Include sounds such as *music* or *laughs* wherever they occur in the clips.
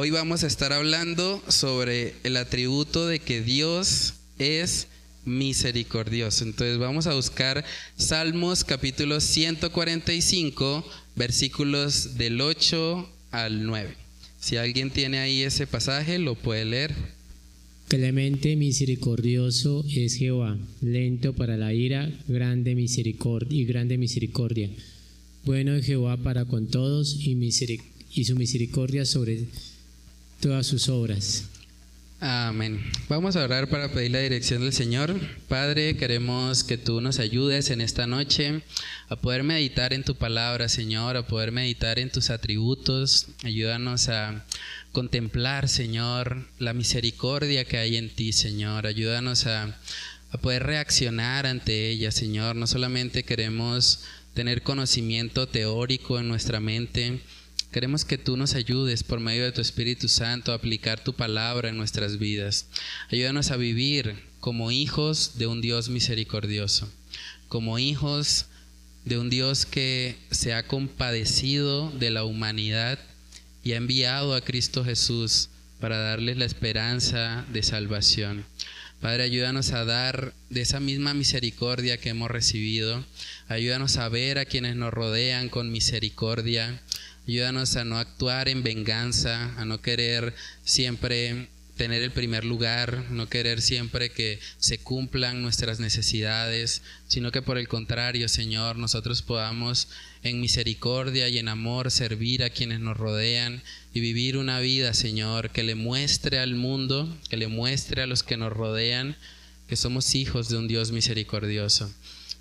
Hoy vamos a estar hablando sobre el atributo de que Dios es misericordioso. Entonces vamos a buscar Salmos capítulo 145, versículos del 8 al 9. Si alguien tiene ahí ese pasaje, lo puede leer. Clemente misericordioso es Jehová, lento para la ira, grande misericordia y grande misericordia. Bueno es Jehová para con todos y, y su misericordia sobre todas sus obras. Amén. Vamos a orar para pedir la dirección del Señor. Padre, queremos que tú nos ayudes en esta noche a poder meditar en tu palabra, Señor, a poder meditar en tus atributos. Ayúdanos a contemplar, Señor, la misericordia que hay en ti, Señor. Ayúdanos a, a poder reaccionar ante ella, Señor. No solamente queremos tener conocimiento teórico en nuestra mente, Queremos que tú nos ayudes por medio de tu Espíritu Santo a aplicar tu palabra en nuestras vidas. Ayúdanos a vivir como hijos de un Dios misericordioso, como hijos de un Dios que se ha compadecido de la humanidad y ha enviado a Cristo Jesús para darles la esperanza de salvación. Padre, ayúdanos a dar de esa misma misericordia que hemos recibido. Ayúdanos a ver a quienes nos rodean con misericordia. Ayúdanos a no actuar en venganza, a no querer siempre tener el primer lugar, no querer siempre que se cumplan nuestras necesidades, sino que por el contrario, Señor, nosotros podamos en misericordia y en amor servir a quienes nos rodean y vivir una vida, Señor, que le muestre al mundo, que le muestre a los que nos rodean que somos hijos de un Dios misericordioso.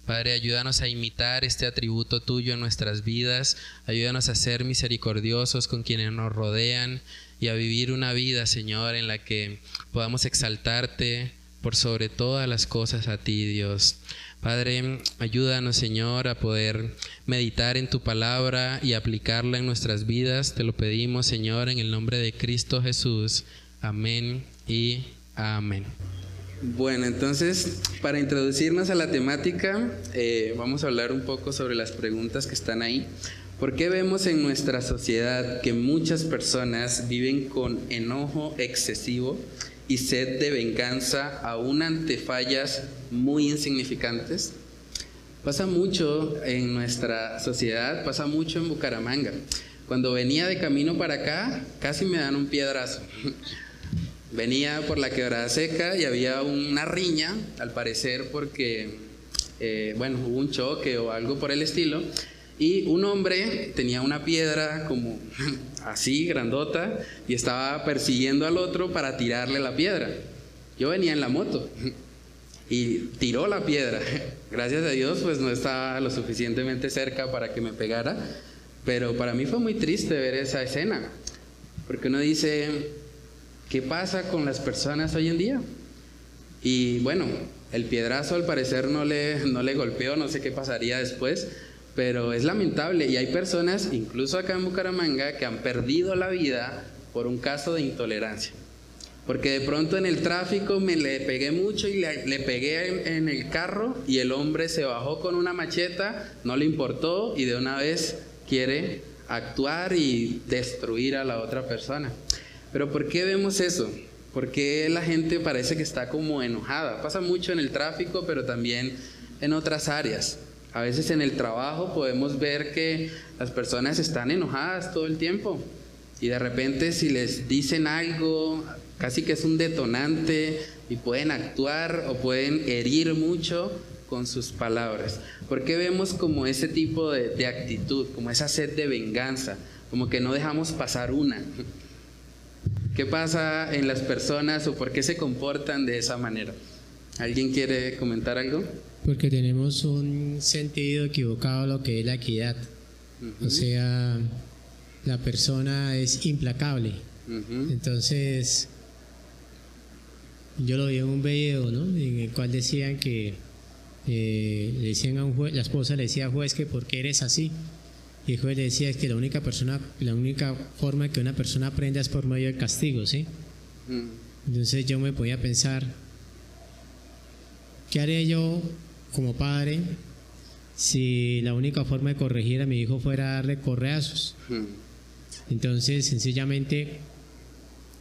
Padre, ayúdanos a imitar este atributo tuyo en nuestras vidas, ayúdanos a ser misericordiosos con quienes nos rodean y a vivir una vida, Señor, en la que podamos exaltarte por sobre todas las cosas a ti, Dios. Padre, ayúdanos, Señor, a poder meditar en tu palabra y aplicarla en nuestras vidas. Te lo pedimos, Señor, en el nombre de Cristo Jesús. Amén y amén. Bueno, entonces, para introducirnos a la temática, eh, vamos a hablar un poco sobre las preguntas que están ahí. ¿Por qué vemos en nuestra sociedad que muchas personas viven con enojo excesivo y sed de venganza aún ante fallas muy insignificantes? Pasa mucho en nuestra sociedad, pasa mucho en Bucaramanga. Cuando venía de camino para acá, casi me dan un piedrazo. Venía por la quebrada seca y había una riña, al parecer porque, eh, bueno, hubo un choque o algo por el estilo. Y un hombre tenía una piedra como *laughs* así, grandota, y estaba persiguiendo al otro para tirarle la piedra. Yo venía en la moto *laughs* y tiró la piedra. *laughs* Gracias a Dios, pues no estaba lo suficientemente cerca para que me pegara. Pero para mí fue muy triste ver esa escena, porque uno dice, ¿Qué pasa con las personas hoy en día? Y bueno, el piedrazo al parecer no le, no le golpeó, no sé qué pasaría después, pero es lamentable y hay personas, incluso acá en Bucaramanga, que han perdido la vida por un caso de intolerancia. Porque de pronto en el tráfico me le pegué mucho y le, pegué en, en, el carro y el hombre se bajó con una macheta, no le importó y de una vez quiere actuar y destruir a la otra persona. Pero ¿por qué vemos eso? ¿Por qué la gente parece que está como enojada? Pasa mucho en el tráfico, pero también en otras áreas. A veces en el trabajo podemos ver que las personas están enojadas todo el tiempo y de repente si les dicen algo, casi que es un detonante y pueden actuar o pueden herir mucho con sus palabras. ¿Por qué vemos como ese tipo de, actitud, como esa sed de venganza, como que no dejamos pasar una? ¿Qué pasa en las personas o por qué se comportan de esa manera? ¿Alguien quiere comentar algo? Porque tenemos un sentido equivocado de lo que es la equidad. O sea, la persona es implacable. Entonces, yo lo vi en un video, ¿no? En el cual decían que eh, le decían a un juez, la esposa le decía al juez que por qué eres así. Y el juez le decía que la única persona, la única forma que una persona aprenda es por medio del castigo, ¿sí? Mm. Entonces yo me podía pensar, ¿qué haré yo como padre si la única forma de corregir a mi hijo fuera darle correazos? Mm. Entonces, sencillamente,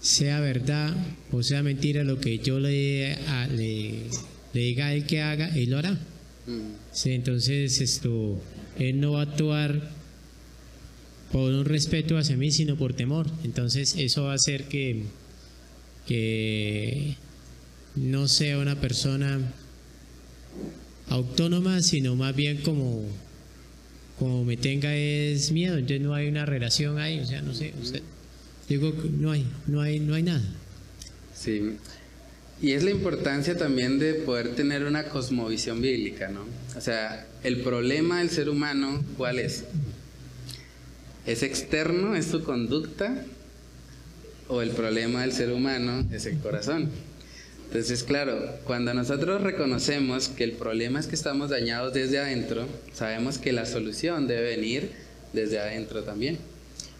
sea verdad o sea mentira lo que yo le, le, diga a él que haga, él lo hará. Mm. Sí, entonces esto, él no va a actuar por un respeto hacia mí, sino por temor. Entonces eso va a hacer que, que no sea una persona autónoma, sino más bien como, como me tenga es miedo. Entonces no hay una relación ahí, o sea, no sé, digo, no hay, no hay, no hay nada. Sí. Y es la importancia también de poder tener una cosmovisión bíblica, ¿no? O sea, el problema del ser humano, ¿cuál es? ¿Es externo, es su conducta? ¿O el problema del ser humano es el corazón? Entonces, claro, cuando nosotros reconocemos que el problema es que estamos dañados desde adentro, sabemos que la solución debe venir desde adentro también.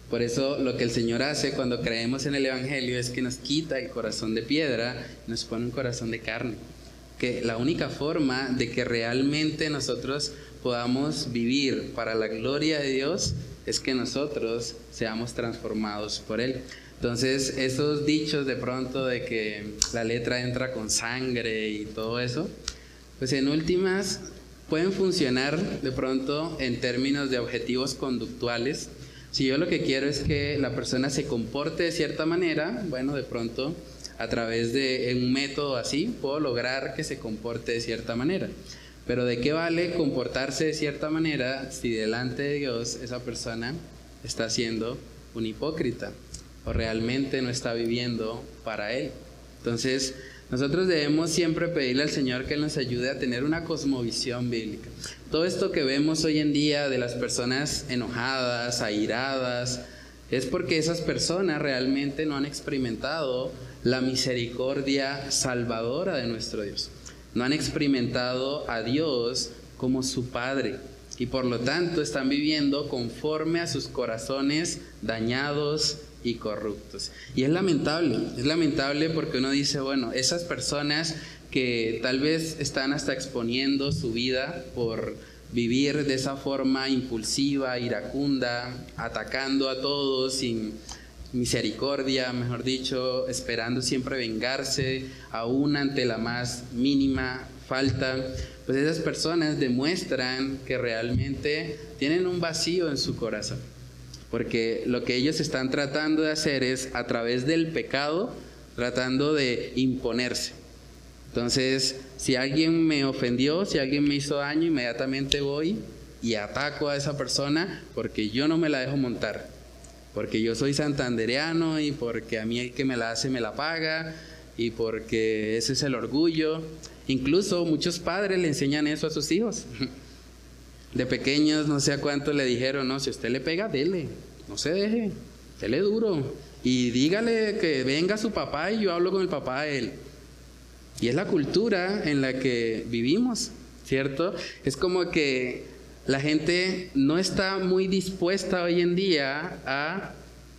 Por eso lo que el Señor hace cuando creemos en el Evangelio es que nos quita el corazón de piedra nos pone un corazón de carne. Que la única forma de que realmente nosotros podamos vivir para la gloria de Dios es que nosotros seamos transformados por Él. Entonces, esos dichos de pronto de que la letra entra con sangre y todo eso, pues en últimas pueden funcionar de pronto en términos de objetivos conductuales. Si yo lo que quiero es que la persona se comporte de cierta manera, bueno, de pronto a través de un método así puedo lograr que se comporte de cierta manera. Pero ¿de qué vale comportarse de cierta manera si delante de Dios esa persona está siendo un hipócrita o realmente no está viviendo para Él? Entonces, nosotros debemos siempre pedirle al Señor que nos ayude a tener una cosmovisión bíblica. Todo esto que vemos hoy en día de las personas enojadas, airadas, es porque esas personas realmente no han experimentado la misericordia salvadora de nuestro Dios no han experimentado a Dios como su Padre y por lo tanto están viviendo conforme a sus corazones dañados y corruptos. Y es lamentable, es lamentable porque uno dice, bueno, esas personas que tal vez están hasta exponiendo su vida por vivir de esa forma impulsiva, iracunda, atacando a todos sin misericordia, mejor dicho, esperando siempre vengarse, aún ante la más mínima falta, pues esas personas demuestran que realmente tienen un vacío en su corazón. Porque lo que ellos están tratando de hacer es, a través del pecado, tratando de imponerse. Entonces, si alguien me ofendió, si alguien me hizo daño, inmediatamente voy y ataco a esa persona porque yo no me la dejo montar porque yo soy santandereano y porque a mí el que me la hace me la paga y porque ese es el orgullo. Incluso muchos padres le enseñan eso a sus hijos. De pequeños no sé a cuánto le dijeron, no, si usted le pega, dele, no se deje, dele duro. Y dígale que venga su papá y yo hablo con el papá de él. Y es la cultura en la que vivimos, ¿cierto? Es como que la gente no está muy dispuesta hoy en día a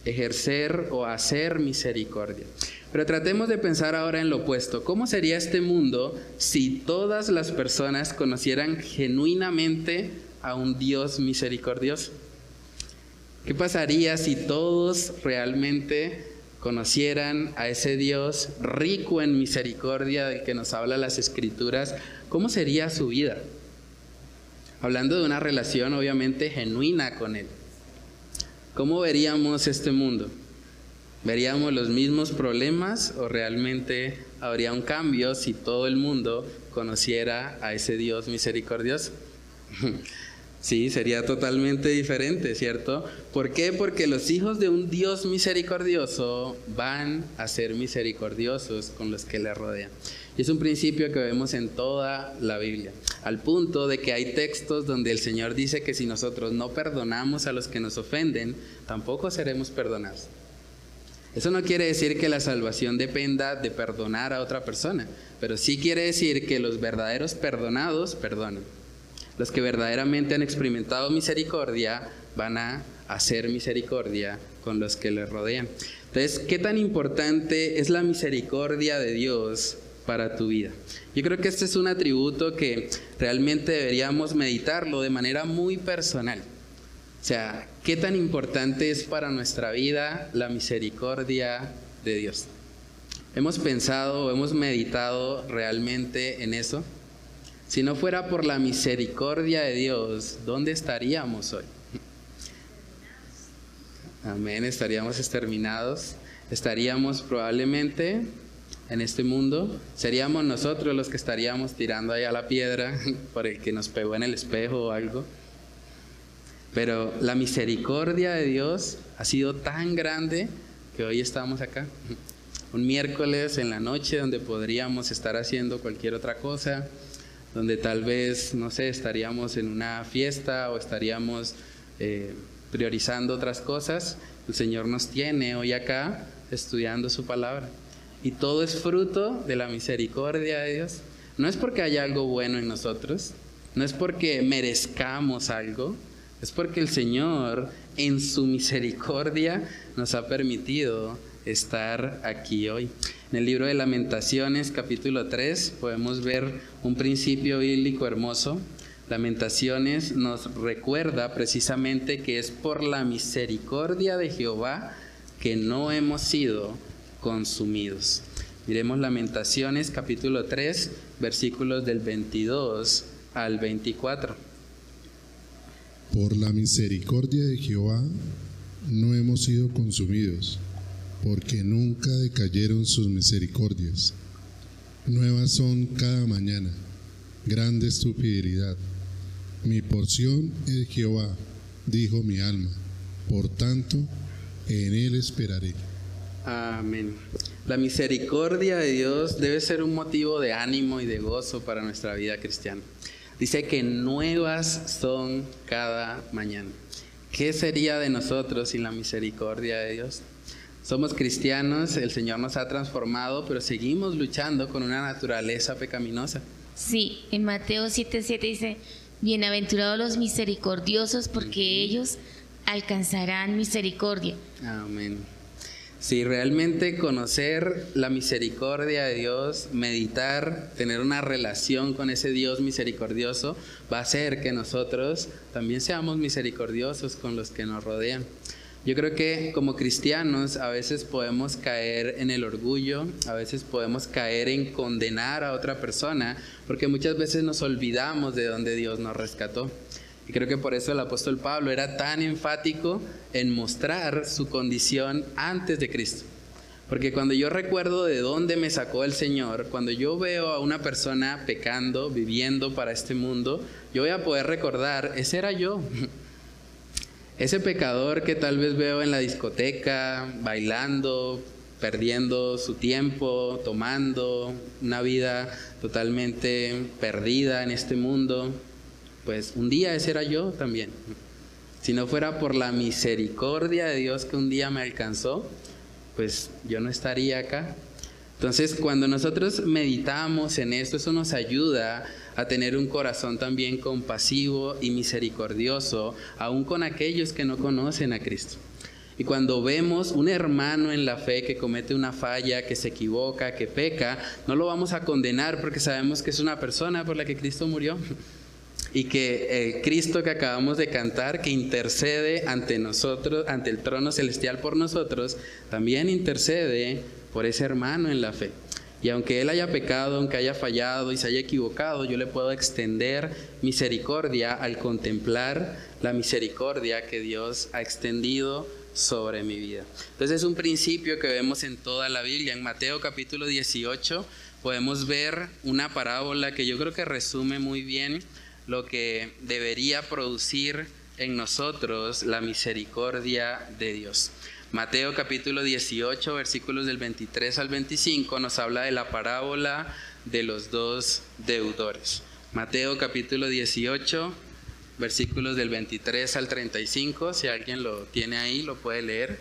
ejercer o hacer misericordia. Pero tratemos de pensar ahora en lo opuesto. ¿Cómo sería este mundo si todas las personas conocieran genuinamente a un Dios misericordioso? ¿Qué pasaría si todos realmente conocieran a ese Dios rico en misericordia del que nos habla las escrituras? ¿Cómo sería su vida? Hablando de una relación obviamente genuina con Él. ¿Cómo veríamos este mundo? ¿Veríamos los mismos problemas o realmente habría un cambio si todo el mundo conociera a ese Dios misericordioso? *laughs* Sí, sería totalmente diferente, ¿cierto? ¿Por qué? Porque los hijos de un Dios misericordioso van a ser misericordiosos con los que le rodean. Y es un principio que vemos en toda la Biblia, al punto de que hay textos donde el Señor dice que si nosotros no perdonamos a los que nos ofenden, tampoco seremos perdonados. Eso no quiere decir que la salvación dependa de perdonar a otra persona, pero sí quiere decir que los verdaderos perdonados perdonan. Los que verdaderamente han experimentado misericordia van a hacer misericordia con los que les rodean. Entonces, ¿qué tan importante es la misericordia de Dios para tu vida. Yo creo que este es un atributo que realmente deberíamos meditarlo de manera muy personal. O sea, ¿qué tan importante es para nuestra vida la misericordia de Dios. ¿Hemos pensado hemos meditado realmente en eso? Si no fuera por la misericordia de Dios, ¿dónde estaríamos hoy? Amén, estaríamos exterminados, estaríamos probablemente en este mundo, seríamos nosotros los que estaríamos tirando ahí a la piedra *laughs* por el que nos pegó en el espejo o algo. Pero la misericordia de Dios ha sido tan grande que hoy estamos acá. *laughs* Un miércoles en la noche donde podríamos estar haciendo cualquier otra cosa, donde tal vez, no sé, estaríamos en una fiesta o estaríamos eh, priorizando otras cosas. El Señor nos tiene hoy acá estudiando su palabra. Y todo es fruto de la misericordia de Dios. No es porque haya algo bueno en nosotros, no es porque merezcamos algo, es porque el Señor en su misericordia nos ha permitido estar aquí hoy. En el libro de Lamentaciones, capítulo 3, podemos ver un principio bíblico hermoso. Lamentaciones nos recuerda precisamente que es por la misericordia de Jehová que no hemos sido consumidos. Miremos Lamentaciones, capítulo 3, versículos del 22 al 24. Por la misericordia de Jehová no hemos sido consumidos, porque nunca decayeron sus misericordias. Nuevas son cada mañana, grande es. Mi porción es Jehová, dijo mi alma, por tanto, en él esperaré. Amén. La misericordia de Dios debe ser un motivo de ánimo y de gozo para nuestra vida cristiana. Dice que nuevas son cada mañana. ¿Qué sería de nosotros sin la misericordia de Dios? Somos cristianos, el Señor nos ha transformado, pero seguimos luchando con una naturaleza pecaminosa. Sí, en Mateo 7:7 dice, bienaventurados los misericordiosos porque ellos alcanzarán misericordia. Amén. Si realmente conocer la misericordia de Dios, meditar, tener una relación con ese Dios misericordioso, va a hacer que nosotros también seamos misericordiosos con los que nos rodean. Yo creo que como cristianos a veces podemos caer en el orgullo, a veces podemos caer en condenar a otra persona, porque muchas veces nos olvidamos de donde Dios nos rescató. Y creo que por eso el apóstol Pablo era tan enfático en mostrar su condición antes de Cristo. Porque cuando yo recuerdo de dónde me sacó el Señor, cuando yo veo a una persona pecando, viviendo para este mundo, yo voy a poder recordar, ese era yo. *laughs* Ese pecador que tal vez veo en la discoteca, bailando, perdiendo su tiempo, tomando una vida totalmente perdida en este mundo pues un día ese era yo también. Si no fuera por la misericordia de Dios que un día me alcanzó, pues yo no estaría acá. Entonces, cuando nosotros meditamos en esto, eso nos ayuda a tener un corazón también compasivo y misericordioso, aún con aquellos que no conocen a Cristo. Y cuando vemos un hermano en la fe que comete una falla, que se equivoca, que peca, no lo vamos a condenar porque sabemos que es una persona por la que Cristo murió y que el Cristo que acabamos de cantar, que intercede ante nosotros, ante el trono celestial por nosotros, también intercede por ese hermano en la fe. Y aunque él haya pecado, aunque haya fallado y se haya equivocado, yo le puedo extender misericordia al contemplar la misericordia que Dios ha extendido sobre mi vida. Entonces es un principio que vemos en toda la Biblia. En Mateo capítulo 18 podemos ver una parábola que yo creo que resume muy bien lo que debería producir en nosotros la misericordia de Dios. Mateo capítulo 18, versículos del 23 al 25 nos habla de la parábola de los dos deudores. Mateo capítulo 18, versículos del 23 al 35, si alguien lo tiene ahí, lo puede leer.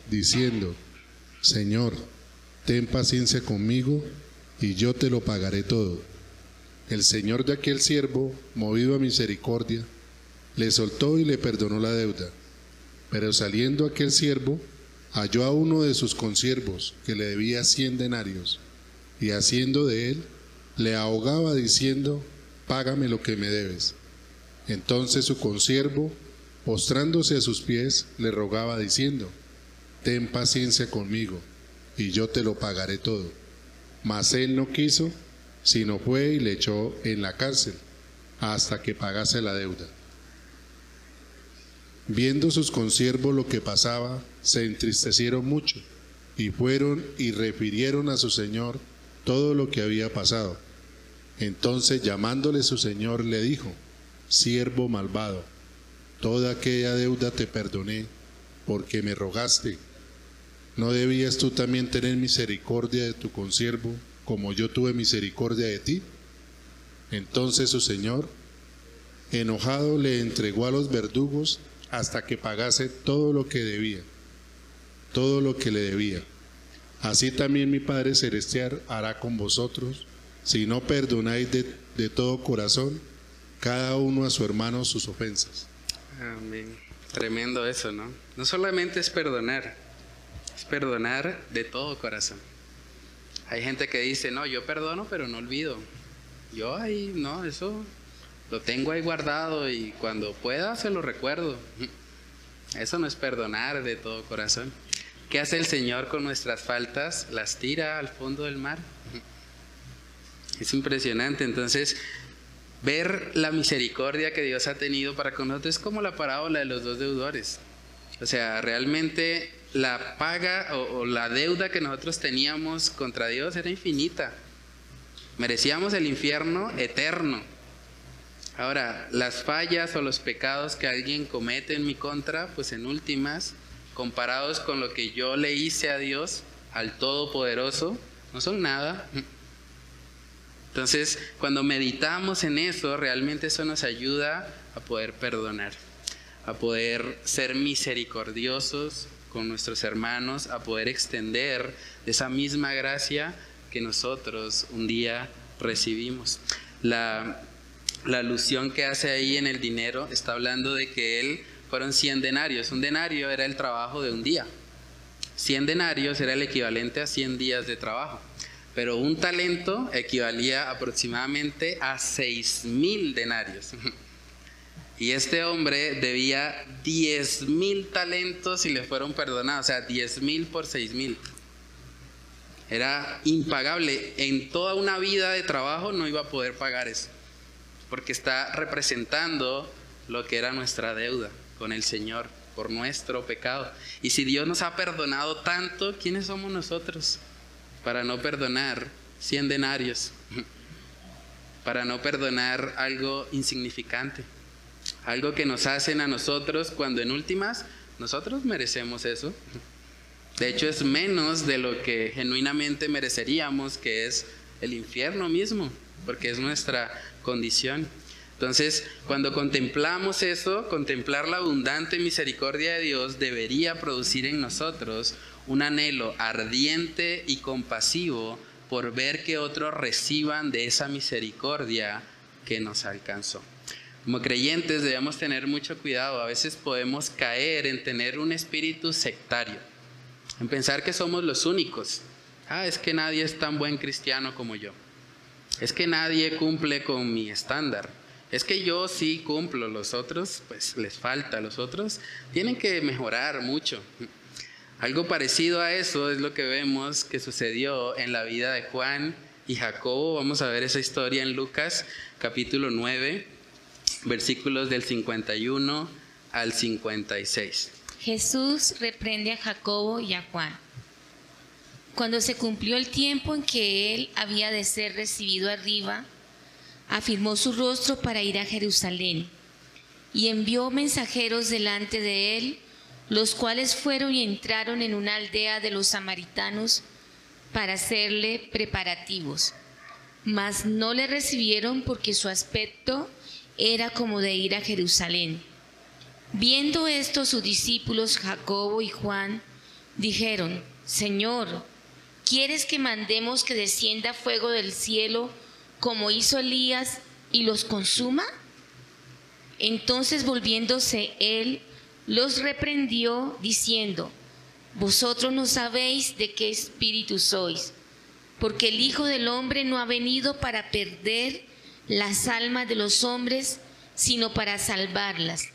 diciendo, Señor, ten paciencia conmigo y yo te lo pagaré todo. El señor de aquel siervo, movido a misericordia, le soltó y le perdonó la deuda. Pero saliendo aquel siervo, halló a uno de sus consiervos que le debía cien denarios, y haciendo de él, le ahogaba diciendo, págame lo que me debes. Entonces su consiervo, postrándose a sus pies, le rogaba diciendo, ten paciencia conmigo, y yo te lo pagaré todo. Mas él no quiso, sino fue y le echó en la cárcel, hasta que pagase la deuda. Viendo sus consiervos lo que pasaba, se entristecieron mucho, y fueron y refirieron a su señor todo lo que había pasado. Entonces llamándole su señor le dijo, siervo malvado, toda aquella deuda te perdoné, porque me rogaste. ¿No debías tú también tener misericordia de tu consiervo, como yo tuve misericordia de ti? Entonces su señor, enojado, le entregó a los verdugos hasta que pagase todo lo que debía, todo lo que le debía. Así también mi Padre Celestial hará con vosotros, si no perdonáis de, todo corazón cada uno a su hermano sus ofensas. Amén. Tremendo eso, ¿no? No solamente es perdonar, es perdonar de todo corazón. Hay gente que dice, no, yo perdono, pero no olvido. Yo ahí, no, eso lo tengo ahí guardado y cuando pueda se lo recuerdo. *laughs* Eso no es perdonar de todo corazón. ¿Qué hace el Señor con nuestras faltas? Las tira al fondo del mar. *laughs* Es impresionante. Entonces, ver la misericordia que Dios ha tenido para con nosotros es como la parábola de los dos deudores. O sea, realmente la paga o, la deuda que nosotros teníamos contra Dios era infinita. Merecíamos el infierno eterno. Ahora, las fallas o los pecados que alguien comete en mi contra, pues en últimas, comparados con lo que yo le hice a Dios, al Todopoderoso, no son nada. Entonces, cuando meditamos en eso, realmente eso nos ayuda a poder perdonar, a poder ser misericordiosos con nuestros hermanos, a poder extender esa misma gracia que nosotros un día recibimos. La la alusión que hace ahí en el dinero está hablando de que él fueron 100 denarios. Un denario era el trabajo de un día. 100 denarios era el equivalente a 100 días de trabajo. Pero un talento equivalía aproximadamente a 6 mil denarios. *laughs* Y este hombre debía 10 mil talentos y le fueron perdonados. O sea, 10 mil por 6 mil. Era impagable. En toda una vida de trabajo no iba a poder pagar eso porque está representando lo que era nuestra deuda con el Señor por nuestro pecado. Y si Dios nos ha perdonado tanto, ¿quiénes somos nosotros para no perdonar 100 denarios? *laughs* Para no perdonar algo insignificante, algo que nos hacen a nosotros cuando en últimas nosotros merecemos eso. De hecho es menos de lo que genuinamente mereceríamos, que es el infierno mismo, porque es nuestra condición. Entonces, cuando contemplamos eso, contemplar la abundante misericordia de Dios debería producir en nosotros un anhelo ardiente y compasivo por ver que otros reciban de esa misericordia que nos alcanzó. Como creyentes debemos tener mucho cuidado. A veces podemos caer en tener un espíritu sectario, en pensar que somos los únicos. Ah, es que nadie es tan buen cristiano como yo. Es que nadie cumple con mi estándar. Es que yo sí cumplo, los otros pues les falta, los otros tienen que mejorar mucho. Algo parecido a eso es lo que vemos que sucedió en la vida de Juan y Jacobo. Vamos a ver esa historia en Lucas capítulo 9, versículos del 51 al 56. Jesús reprende a Jacobo y a Juan. Cuando se cumplió el tiempo en que él había de ser recibido arriba, afirmó su rostro para ir a Jerusalén y envió mensajeros delante de él, los cuales fueron y entraron en una aldea de los samaritanos para hacerle preparativos. Mas no le recibieron porque su aspecto era como de ir a Jerusalén. Viendo esto sus discípulos Jacobo y Juan dijeron, Señor, ¿quieres que mandemos que descienda fuego del cielo como hizo Elías y los consuma? Entonces volviéndose él, los reprendió diciendo, Vosotros no sabéis de qué espíritu sois, porque el Hijo del Hombre no ha venido para perder las almas de los hombres, sino para salvarlas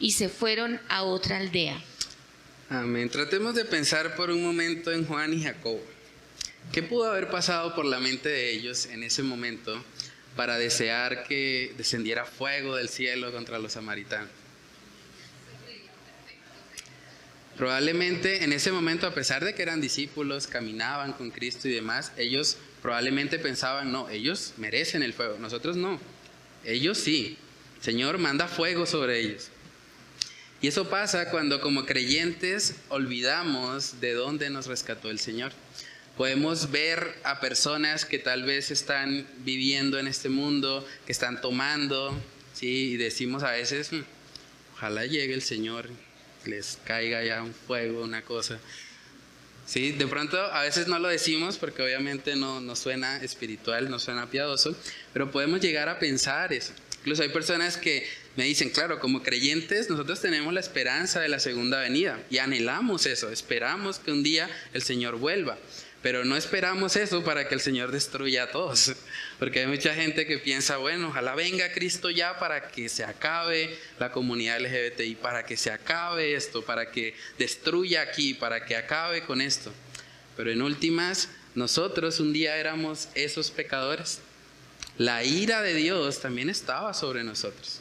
y se fueron a otra aldea. Amén. Tratemos de pensar por un momento en Juan y Jacobo. ¿Qué pudo haber pasado por la mente de ellos en ese momento para desear que descendiera fuego del cielo contra los samaritanos? Probablemente en ese momento, a pesar de que eran discípulos, caminaban con Cristo y demás, ellos probablemente pensaban, no, ellos merecen el fuego, nosotros no, ellos sí. Señor, manda fuego sobre ellos. Y eso pasa cuando como creyentes olvidamos de dónde nos rescató el Señor. Podemos ver a personas que tal vez están viviendo en este mundo, que están tomando, ¿sí? y decimos a veces, hmm, ojalá llegue el Señor, les caiga ya un fuego, una cosa. Sí, de pronto a veces no lo decimos porque obviamente no, no suena espiritual, no suena piadoso, pero podemos llegar a pensar eso. Incluso hay personas que me dicen, claro, como creyentes nosotros tenemos la esperanza de la segunda venida y anhelamos eso, esperamos que un día el Señor vuelva. Pero no esperamos eso para que el Señor destruya a todos. *laughs* Porque hay mucha gente que piensa, bueno, ojalá venga Cristo ya para que se acabe la comunidad LGBTI, para que se acabe esto, para que destruya aquí, para que acabe con esto. Pero en últimas, nosotros un día éramos esos pecadores. La ira de Dios también estaba sobre nosotros.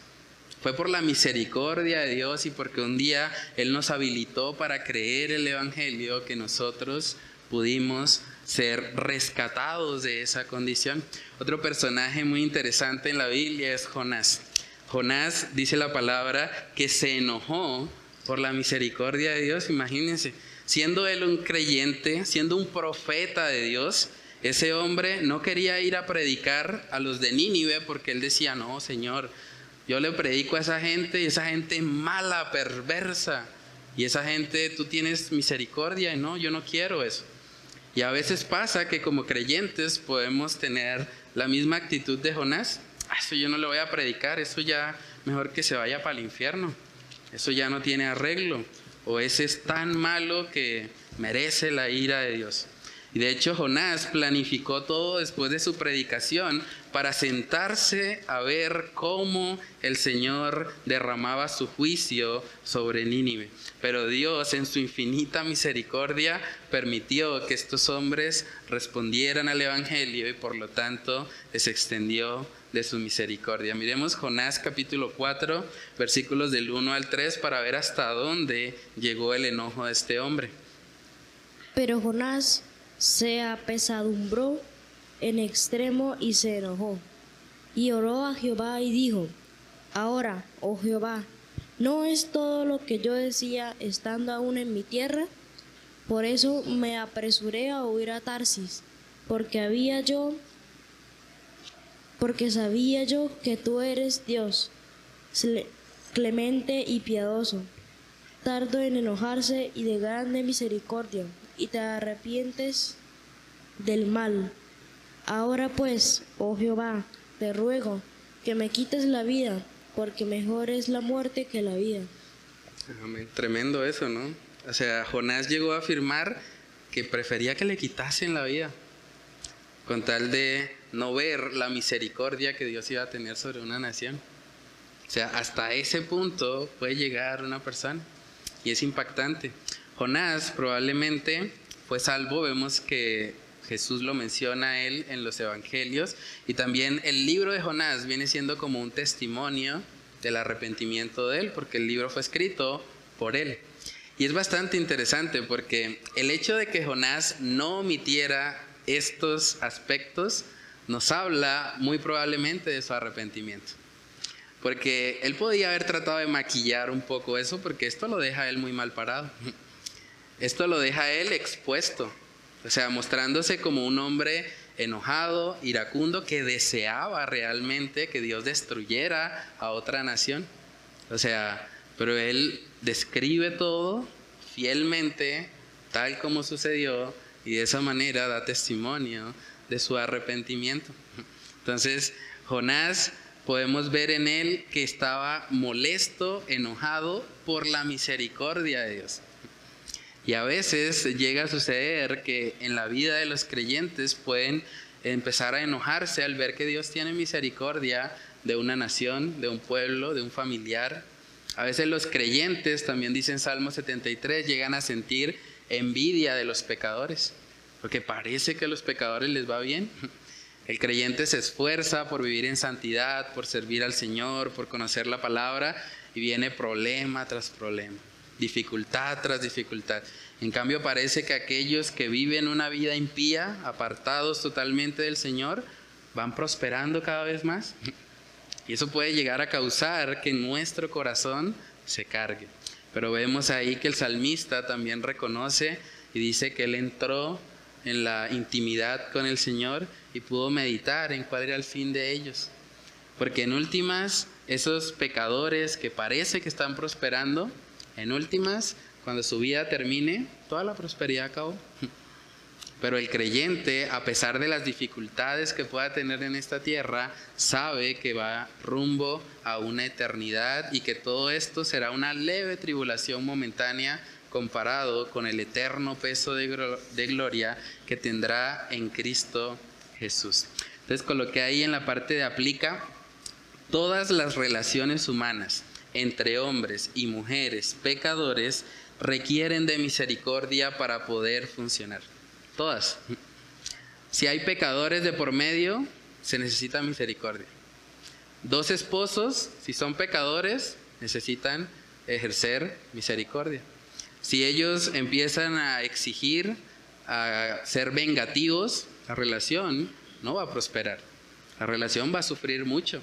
Fue por la misericordia de Dios y porque un día Él nos habilitó para creer el Evangelio que nosotros pudimos ser rescatados de esa condición. Otro personaje muy interesante en la Biblia es Jonás. Jonás dice la palabra que se enojó por la misericordia de Dios, imagínense, siendo él un creyente, siendo un profeta de Dios, ese hombre no quería ir a predicar a los de Nínive porque él decía, no, Señor, yo le predico a esa gente y esa gente mala, perversa. Y esa gente, tú tienes misericordia y no, yo no quiero eso. Y a veces pasa que como creyentes podemos tener la misma actitud de Jonás. Ah, eso yo no le voy a predicar, eso ya mejor que se vaya para el infierno. Eso ya no tiene arreglo. O ese es tan malo que merece la ira de Dios. Y de hecho Jonás planificó todo después de su predicación para sentarse a ver cómo el Señor derramaba su juicio sobre Nínive. Pero Dios en su infinita misericordia permitió que estos hombres respondieran al Evangelio y por lo tanto les extendió de su misericordia. Miremos Jonás capítulo 4, versículos del 1 al 3 para ver hasta dónde llegó el enojo de este hombre. Pero Jonás se apesadumbró en extremo y se enojó. Y oró a Jehová y dijo, Ahora, oh Jehová, ¿no es todo lo que yo decía estando aún en mi tierra? Por eso me apresuré a huir a Tarsis, porque había yo, porque sabía yo que tú eres Dios, clemente y piadoso, tardo en enojarse y de grande misericordia, y te arrepientes del mal. Ahora pues, oh Jehová, te ruego que me quites la vida, porque mejor es la muerte que la vida. Tremendo eso, ¿no? O sea, Jonás llegó a afirmar que prefería que le quitasen la vida, con tal de no ver la misericordia que Dios iba a tener sobre una nación. O sea, hasta ese punto puede llegar una persona y es impactante. Jonás probablemente fue salvo, vemos que Jesús lo menciona a él en los evangelios y también el libro de Jonás viene siendo como un testimonio del arrepentimiento de él, porque el libro fue escrito por él. Y es bastante interesante porque el hecho de que Jonás no omitiera estos aspectos nos habla muy probablemente de su arrepentimiento. Porque él podía haber tratado de maquillar un poco eso porque esto lo deja a él muy mal parado. *laughs* Esto lo deja él expuesto, o sea, mostrándose como un hombre enojado, iracundo, que deseaba realmente que Dios destruyera a otra nación. O sea, pero él describe todo fielmente, tal como sucedió, y de esa manera da testimonio de su arrepentimiento. Entonces, Jonás podemos ver en él que estaba molesto, enojado por la misericordia de Dios. Y a veces llega a suceder que en la vida de los creyentes pueden empezar a enojarse al ver que Dios tiene misericordia de una nación, de un pueblo, de un familiar. A veces los creyentes, también dicen Salmo 73, llegan a sentir envidia de los pecadores, porque parece que a los pecadores les va bien. *laughs* El creyente se esfuerza por vivir en santidad, por servir al Señor, por conocer la palabra y viene problema tras problema, dificultad tras dificultad. En cambio parece que aquellos que viven una vida impía, apartados totalmente del Señor, van prosperando cada vez más. Y eso puede llegar a causar que nuestro corazón se cargue. Pero vemos ahí que el salmista también reconoce y dice que él entró en la intimidad con el Señor y pudo meditar en cuál era el fin de ellos. Porque en últimas, esos pecadores que parece que están prosperando, en últimas, cuando su vida termine, toda la prosperidad acabó. Pero el creyente, a pesar de las dificultades que pueda tener en esta tierra, sabe que va rumbo a una eternidad y que todo esto será una leve tribulación momentánea comparado con el eterno peso de, gloria que tendrá en Cristo Jesús. Entonces coloqué ahí en la parte de aplica todas las relaciones humanas entre hombres y mujeres pecadores requieren de misericordia para poder funcionar. Todas. Si hay pecadores de por medio, se necesita misericordia. Dos esposos, si son pecadores, necesitan ejercer misericordia. Si ellos empiezan a exigir, a ser vengativos, la relación no va a prosperar. La relación va a sufrir mucho.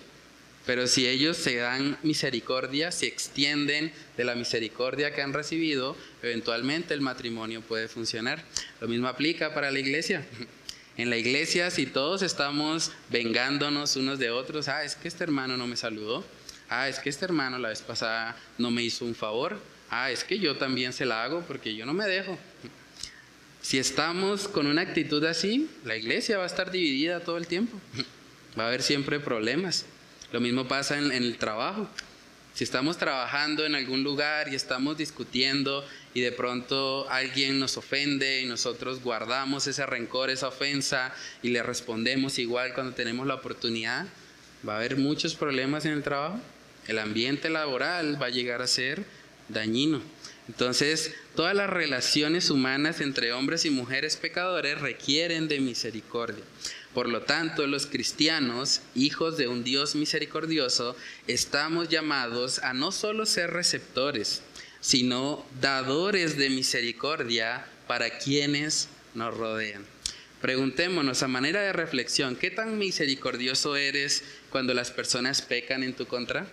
Pero si ellos se dan misericordia, se extienden de la misericordia que han recibido, eventualmente el matrimonio puede funcionar. Lo mismo aplica para la iglesia. *laughs* En la iglesia, si todos estamos vengándonos unos de otros, ah, es que este hermano no me saludó, ah, es que este hermano la vez pasada no me hizo un favor, ah, es que yo también se la hago porque yo no me dejo. *laughs* Si estamos con una actitud así, la iglesia va a estar dividida todo el tiempo. *laughs* Va a haber siempre problemas. Lo mismo pasa en, el trabajo. Si estamos trabajando en algún lugar y estamos discutiendo y de pronto alguien nos ofende y nosotros guardamos ese rencor, esa ofensa y le respondemos igual cuando tenemos la oportunidad, va a haber muchos problemas en el trabajo. El ambiente laboral va a llegar a ser dañino. Entonces, todas las relaciones humanas entre hombres y mujeres pecadores requieren de misericordia. Por lo tanto, los cristianos, hijos de un Dios misericordioso, estamos llamados a no solo ser receptores, sino dadores de misericordia para quienes nos rodean. Preguntémonos a manera de reflexión, ¿qué tan misericordioso eres cuando las personas pecan en tu contra?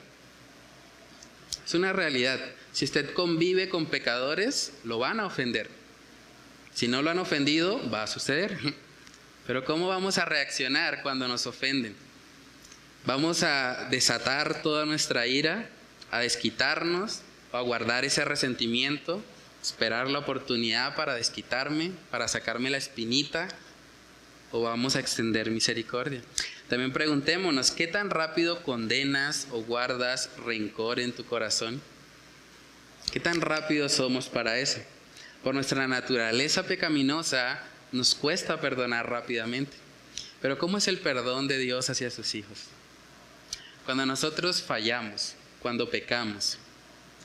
Es una realidad. Si usted convive con pecadores, lo van a ofender. Si no lo han ofendido, va a suceder. *laughs* Pero ¿cómo vamos a reaccionar cuando nos ofenden? ¿Vamos a desatar toda nuestra ira, a desquitarnos o a guardar ese resentimiento, esperar la oportunidad para desquitarme, para sacarme la espinita? ¿O vamos a extender misericordia? También preguntémonos, ¿qué tan rápido condenas o guardas rencor en tu corazón? ¿Qué tan rápido somos para eso? Por nuestra naturaleza pecaminosa, nos cuesta perdonar rápidamente. Pero ¿cómo es el perdón de Dios hacia sus hijos? Cuando nosotros fallamos, cuando pecamos,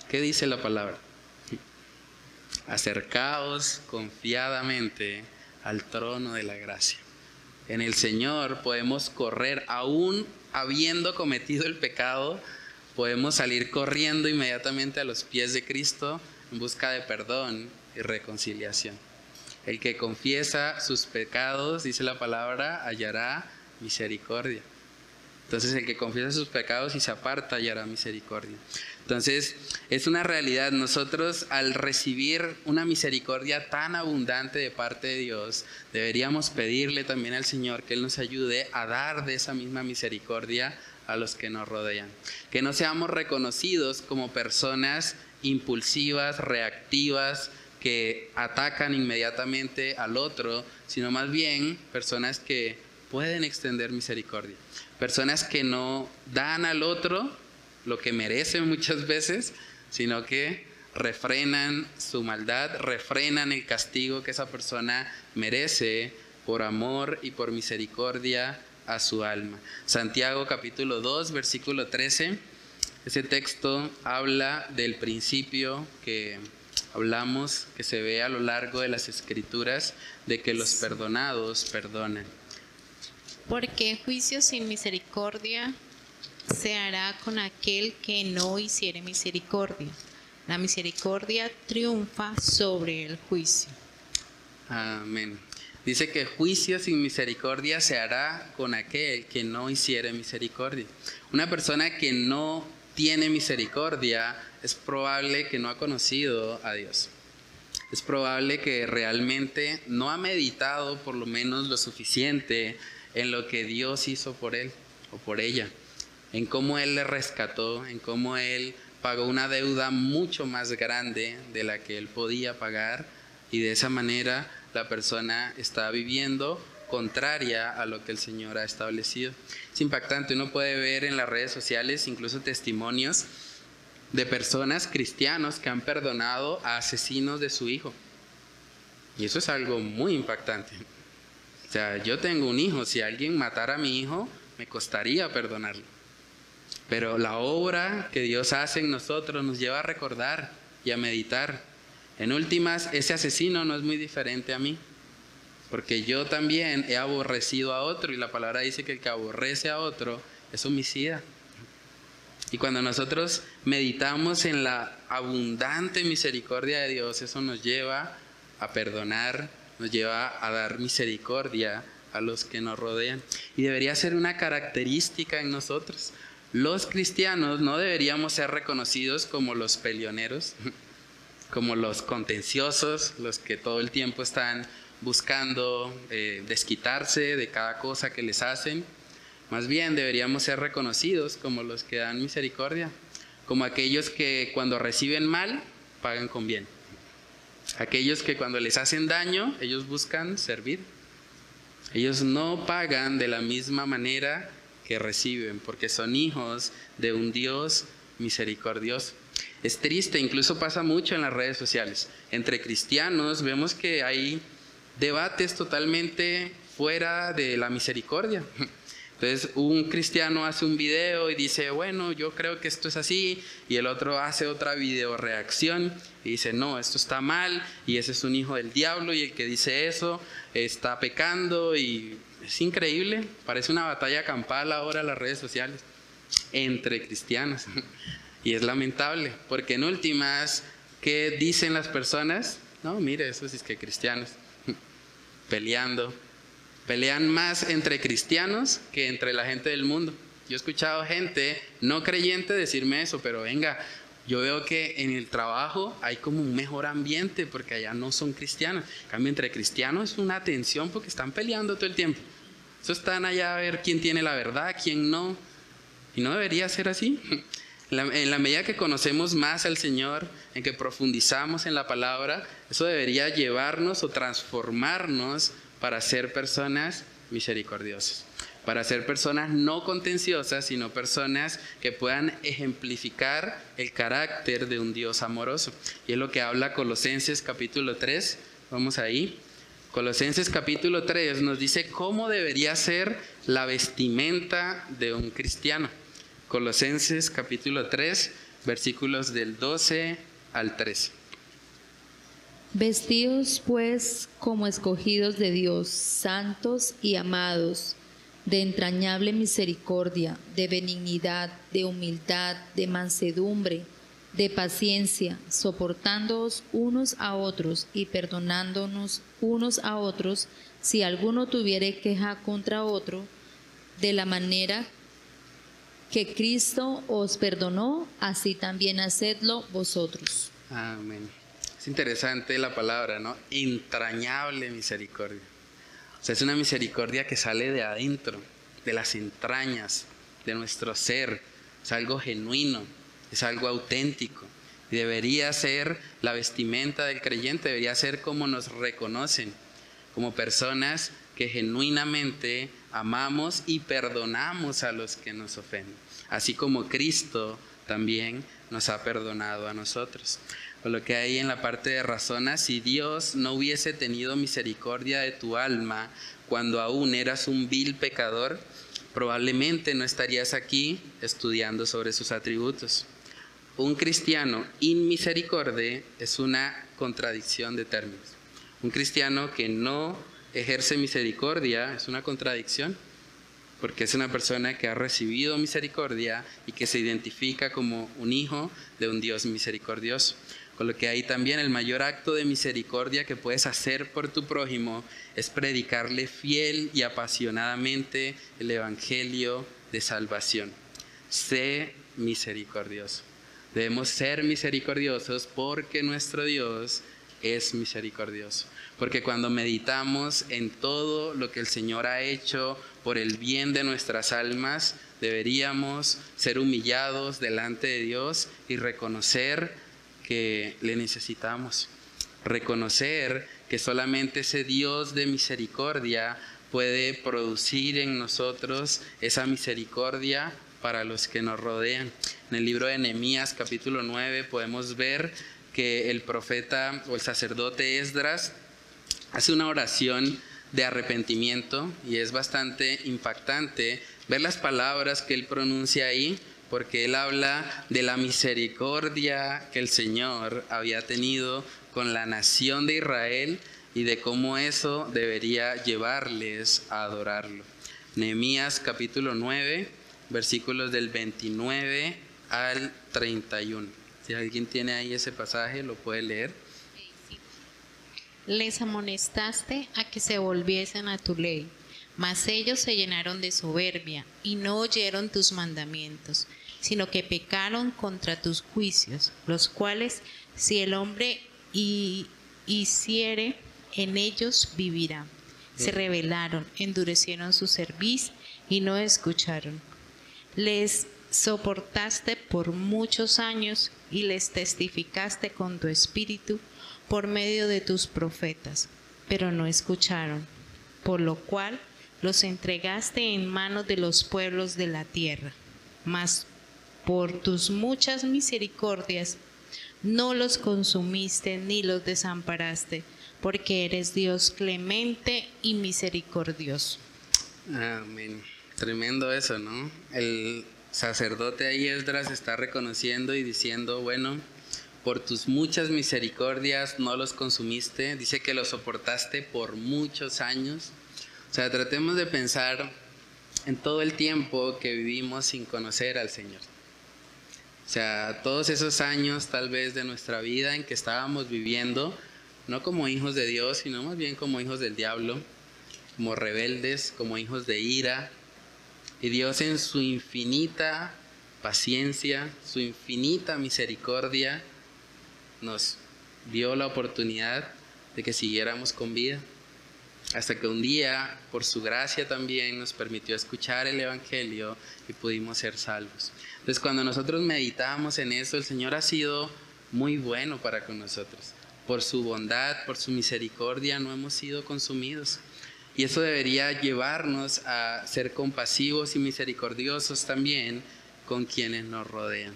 ¿qué dice la palabra? Acercaos confiadamente al trono de la gracia. En el Señor podemos correr, aún habiendo cometido el pecado, podemos salir corriendo inmediatamente a los pies de Cristo en busca de perdón y reconciliación. El que confiesa sus pecados, dice la palabra, hallará misericordia. Entonces el que confiesa sus pecados y se aparta hallará misericordia. Entonces es una realidad. Nosotros al recibir una misericordia tan abundante de parte de Dios, deberíamos pedirle también al Señor que Él nos ayude a dar de esa misma misericordia a los que nos rodean. Que no seamos reconocidos como personas impulsivas, reactivas, que atacan inmediatamente al otro, sino más bien personas que pueden extender misericordia. Personas que no dan al otro lo que merece muchas veces, sino que refrenan su maldad, refrenan el castigo que esa persona merece por amor y por misericordia a su alma. Santiago capítulo 2, versículo 13. Ese texto habla del principio que hablamos, que se ve a lo largo de las escrituras, de que los perdonados perdonan. Porque juicio sin misericordia se hará con aquel que no hiciere misericordia. La misericordia triunfa sobre el juicio. Amén. Dice que juicio sin misericordia se hará con aquel que no hiciere misericordia. Una persona que no tiene misericordia es probable que no ha conocido a Dios. Es probable que realmente no ha meditado por lo menos lo suficiente en lo que Dios hizo por él o por ella en cómo Él le rescató, en cómo Él pagó una deuda mucho más grande de la que Él podía pagar y de esa manera la persona está viviendo contraria a lo que el Señor ha establecido. Es impactante, uno puede ver en las redes sociales incluso testimonios de personas cristianos que han perdonado a asesinos de su hijo. Y eso es algo muy impactante. O sea, yo tengo un hijo, si alguien matara a mi hijo, me costaría perdonarlo. Pero la obra que Dios hace en nosotros nos lleva a recordar y a meditar. En últimas, ese asesino no es muy diferente a mí, porque yo también he aborrecido a otro y la palabra dice que el que aborrece a otro es homicida. Y cuando nosotros meditamos en la abundante misericordia de Dios, eso nos lleva a perdonar, nos lleva a dar misericordia a los que nos rodean. Y debería ser una característica en nosotros los cristianos no deberíamos ser reconocidos como los peleoneros, *laughs* como los contenciosos, los que todo el tiempo están buscando eh, desquitarse de cada cosa que les hacen. Más bien deberíamos ser reconocidos como los que dan misericordia, como aquellos que cuando reciben mal, pagan con bien. Aquellos que cuando les hacen daño, ellos buscan servir. Ellos no pagan de la misma manera que reciben, porque son hijos de un Dios misericordioso. Es triste, incluso pasa mucho en las redes sociales. Entre cristianos vemos que hay debates totalmente fuera de la misericordia. Entonces un cristiano hace un video y dice, bueno, yo creo que esto es así, y el otro hace otra video reacción y dice, no, esto está mal, y ese es un hijo del diablo, y el que dice eso está pecando, y es increíble, parece una batalla campal ahora las redes sociales entre cristianos. Y es lamentable, porque en últimas, ¿qué dicen las personas? No, mire, eso sí es que cristianos, *laughs* peleando. Pelean más entre cristianos que entre la gente del mundo. Yo he escuchado gente no creyente decirme eso, pero venga, yo veo que en el trabajo hay como un mejor ambiente porque allá no son cristianos. En cambio, entre cristianos es una tensión porque están peleando todo el tiempo. Eso están allá a ver quién tiene la verdad, quién no. Y no debería ser así. *laughs* En la medida que conocemos más al Señor, en que profundizamos en la palabra, eso debería llevarnos o transformarnos para ser personas misericordiosas, para ser personas no contenciosas, sino personas que puedan ejemplificar el carácter de un Dios amoroso. Y es lo que habla Colosenses capítulo 3, vamos ahí. Colosenses capítulo 3 nos dice cómo debería ser la vestimenta de un cristiano. Colosenses capítulo 3, versículos del 12 al 13. Vestidos pues como escogidos de Dios, santos y amados, de entrañable misericordia, de benignidad, de humildad, de mansedumbre, de paciencia, soportándoos unos a otros y perdonándonos unos a otros si alguno tuviere queja contra otro, de la manera que Cristo os perdonó, así también hacedlo vosotros. Amén. Es interesante la palabra, ¿no? Entrañable misericordia. O sea, es una misericordia que sale de adentro, de las entrañas, de nuestro ser, es algo genuino, es algo auténtico. Y debería ser la vestimenta del creyente, debería ser como nos reconocen, como personas que genuinamente amamos y perdonamos a los que nos ofenden, así como Cristo también nos ha perdonado a nosotros. Con lo que hay en la parte de razonas, si Dios no hubiese tenido misericordia de tu alma cuando aún eras un vil pecador, probablemente no estarías aquí estudiando sobre sus atributos. Un cristiano inmisericordia es una contradicción de términos. Un cristiano que no ejerce misericordia es una contradicción, porque es una persona que ha recibido misericordia y que se identifica como un hijo de un Dios misericordioso. Con lo que hay también el mayor acto de misericordia que puedes hacer por tu prójimo es predicarle fiel y apasionadamente el Evangelio de salvación. Sé misericordioso. Debemos ser misericordiosos porque nuestro Dios es misericordioso. Porque cuando meditamos en todo lo que el Señor ha hecho por el bien de nuestras almas, deberíamos ser humillados delante de Dios y reconocer que le necesitamos. Reconocer que solamente ese Dios de misericordia puede producir en nosotros esa misericordia para los que nos rodean. En el libro de Nehemías capítulo 9 podemos ver que el profeta o el sacerdote Esdras hace una oración de arrepentimiento y es bastante impactante ver las palabras que él pronuncia ahí porque él habla de la misericordia que el Señor había tenido con la nación de Israel y de cómo eso debería llevarles a adorarlo. Nehemías capítulo 9, versículos del 29 al 31. Si alguien tiene ahí ese pasaje, lo puede leer. Les amonestaste a que se volviesen a tu ley, mas ellos se llenaron de soberbia y no oyeron tus mandamientos sino que pecaron contra tus juicios, los cuales si el hombre hiciere, en ellos vivirá. Se rebelaron, endurecieron su cerviz y no escucharon. Les soportaste por muchos años y les testificaste con tu espíritu por medio de tus profetas, pero no escucharon, por lo cual los entregaste en manos de los pueblos de la tierra. Mas por tus muchas misericordias, no los consumiste ni los desamparaste, porque eres Dios clemente y misericordioso. Amén. Tremendo eso, ¿no? El sacerdote ahí Esdras está reconociendo y diciendo, bueno, por tus muchas misericordias no los consumiste, dice que los soportaste por muchos años. O sea, tratemos de pensar en todo el tiempo que vivimos sin conocer al Señor. O sea, todos esos años tal vez de nuestra vida en que estábamos viviendo, no como hijos de Dios, sino más bien como hijos del diablo, como rebeldes, como hijos de ira. Y Dios en su infinita paciencia, su infinita misericordia, nos dio la oportunidad de que siguiéramos con vida. Hasta que un día, por su gracia también, nos permitió escuchar el Evangelio y pudimos ser salvos. Entonces cuando nosotros meditamos en eso, el Señor ha sido muy bueno para con nosotros. Por su bondad, por su misericordia, no hemos sido consumidos. Y eso debería llevarnos a ser compasivos y misericordiosos también con quienes nos rodean.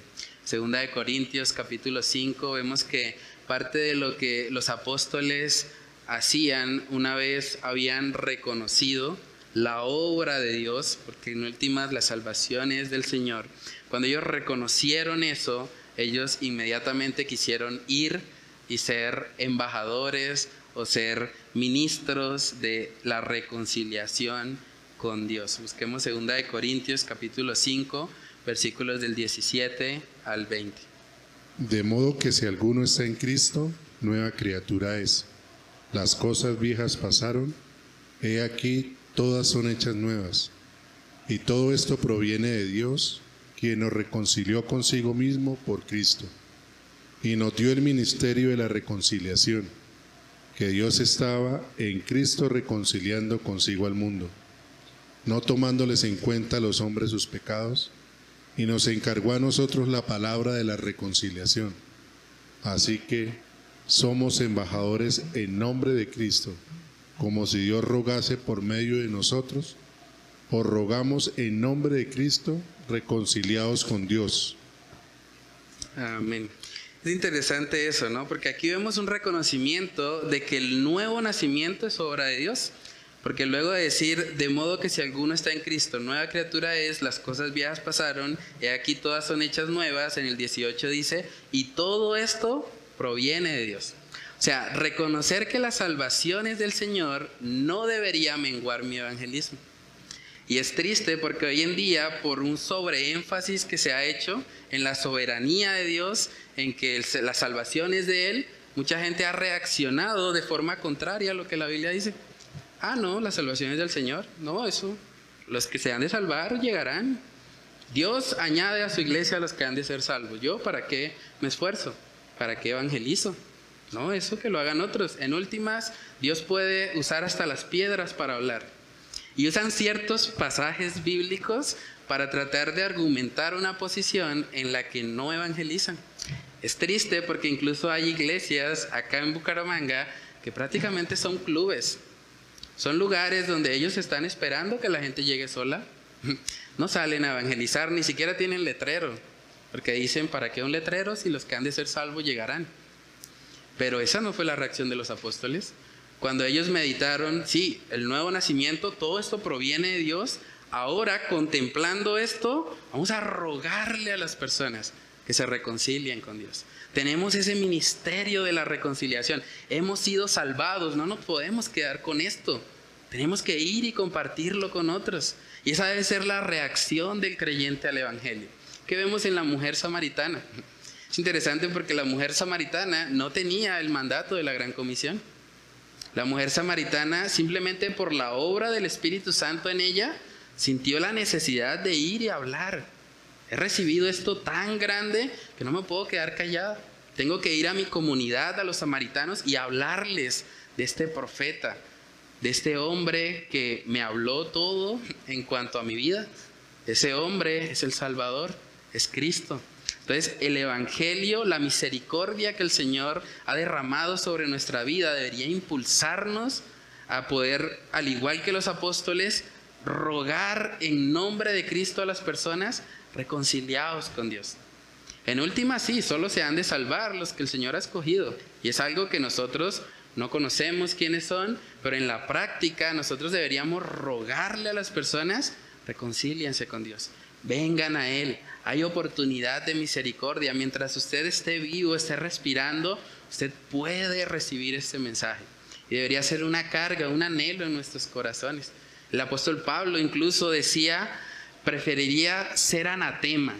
Segunda de Corintios capítulo 5 vemos que parte de lo que los apóstoles hacían una vez habían reconocido la obra de Dios, porque en últimas la salvación es del Señor, cuando ellos reconocieron eso, ellos inmediatamente quisieron ir y ser embajadores o ser ministros de la reconciliación con Dios. Busquemos 2 de Corintios capítulo 5, versículos del 17 al 20. De modo que si alguno está en Cristo, nueva criatura es. Las cosas viejas pasaron, he aquí todas son hechas nuevas. Y todo esto proviene de Dios, quien nos reconcilió consigo mismo por Cristo y nos dio el ministerio de la reconciliación, que Dios estaba en Cristo reconciliando consigo al mundo, no tomándoles en cuenta a los hombres sus pecados, y nos encargó a nosotros la palabra de la reconciliación. Así que somos embajadores en nombre de Cristo, como si Dios rogase por medio de nosotros, o rogamos en nombre de Cristo, reconciliados con Dios. Amén. Es interesante eso, ¿no? Porque aquí vemos un reconocimiento de que el nuevo nacimiento es obra de Dios. Porque luego de decir, de modo que si alguno está en Cristo, nueva criatura es, las cosas viejas pasaron, y aquí todas son hechas nuevas, en el 18 dice, y todo esto proviene de Dios. O sea, reconocer que la salvación es del Señor no debería menguar mi evangelismo. Y es triste porque hoy en día, por un sobreénfasis que se ha hecho en la soberanía de Dios, en que la salvación es de Él, mucha gente ha reaccionado de forma contraria a lo que la Biblia dice. Ah, no, la salvación es del Señor. No, eso. Los que se han de salvar llegarán. Dios añade a su iglesia a los que han de ser salvos. Yo, ¿para qué me esfuerzo? ¿Para qué evangelizo? No, eso que lo hagan otros. En últimas, Dios puede usar hasta las piedras para hablar. Y usan ciertos pasajes bíblicos para tratar de argumentar una posición en la que no evangelizan. Es triste porque incluso hay iglesias acá en Bucaramanga que prácticamente son clubes son lugares donde ellos están esperando que la gente llegue sola. *laughs* No salen a evangelizar, ni siquiera tienen letrero, porque dicen, ¿para qué un letrero si los que han de ser salvos llegarán? Pero esa no fue la reacción de los apóstoles. Cuando ellos meditaron, sí, el nuevo nacimiento, todo esto proviene de Dios, ahora contemplando esto, vamos a rogarle a las personas que se reconcilien con Dios. Tenemos ese ministerio de la reconciliación. Hemos sido salvados, no nos podemos quedar con esto. Tenemos que ir y compartirlo con otros. Y esa debe ser la reacción del creyente al Evangelio. ¿Qué vemos en la mujer samaritana? Es interesante porque la mujer samaritana no tenía el mandato de la gran comisión. La mujer samaritana, simplemente por la obra del Espíritu Santo en ella, sintió la necesidad de ir y hablar He recibido esto tan grande que no me puedo quedar callado. Tengo que ir a mi comunidad, a los samaritanos, y hablarles de este profeta, de este hombre que me habló todo en cuanto a mi vida. Ese hombre es el Salvador, es Cristo. Entonces, el Evangelio, la misericordia que el Señor ha derramado sobre nuestra vida debería impulsarnos a poder, al igual que los apóstoles, rogar en nombre de Cristo a las personas reconciliados con Dios. En última, sí, solo se han de salvar los que el Señor ha escogido. Y es algo que nosotros no conocemos quiénes son, pero en la práctica nosotros deberíamos rogarle a las personas, reconcíliense con Dios, vengan a Él. Hay oportunidad de misericordia. Mientras usted esté vivo, esté respirando, usted puede recibir este mensaje. Y debería ser una carga, un anhelo en nuestros corazones. El apóstol Pablo incluso decía, preferiría ser anatema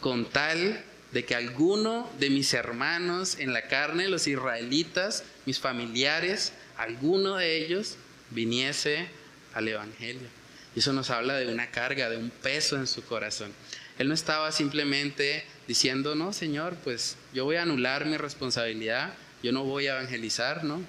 con tal de que alguno de mis hermanos en la carne, los israelitas, mis familiares, alguno de ellos viniese al Evangelio. Y eso nos habla de una carga, de un peso en su corazón. Él no estaba simplemente diciendo, no, Señor, pues yo voy a anular mi responsabilidad, yo no voy a evangelizar, ¿no?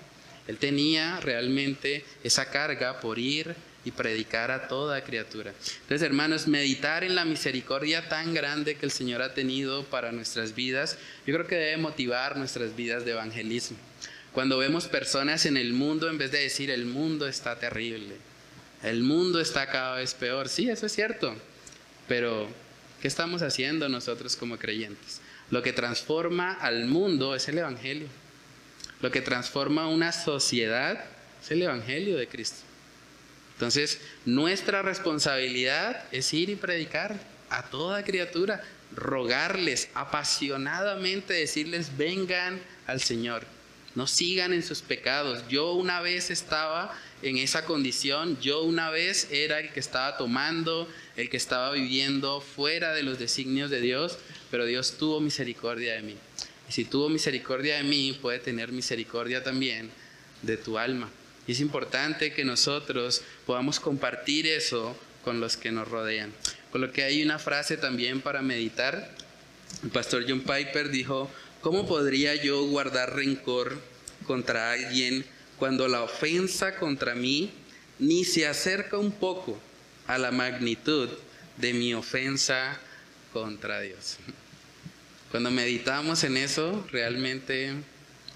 Él tenía realmente esa carga por ir y predicar a toda criatura. Entonces, hermanos, meditar en la misericordia tan grande que el Señor ha tenido para nuestras vidas, yo creo que debe motivar nuestras vidas de evangelismo. Cuando vemos personas en el mundo, en vez de decir el mundo está terrible, el mundo está cada vez peor, sí, eso es cierto, pero ¿qué estamos haciendo nosotros como creyentes? Lo que transforma al mundo es el Evangelio. Lo que transforma una sociedad es el Evangelio de Cristo. Entonces, nuestra responsabilidad es ir y predicar a toda criatura, rogarles apasionadamente, decirles, vengan al Señor, no sigan en sus pecados. Yo una vez estaba en esa condición, yo una vez era el que estaba tomando, el que estaba viviendo fuera de los designios de Dios, pero Dios tuvo misericordia de mí. Y si tuvo misericordia de mí, puede tener misericordia también de tu alma. Y es importante que nosotros podamos compartir eso con los que nos rodean. Con lo que hay una frase también para meditar. El pastor John Piper dijo, ¿cómo podría yo guardar rencor contra alguien cuando la ofensa contra mí ni se acerca un poco a la magnitud de mi ofensa contra Dios. Cuando meditamos en eso, realmente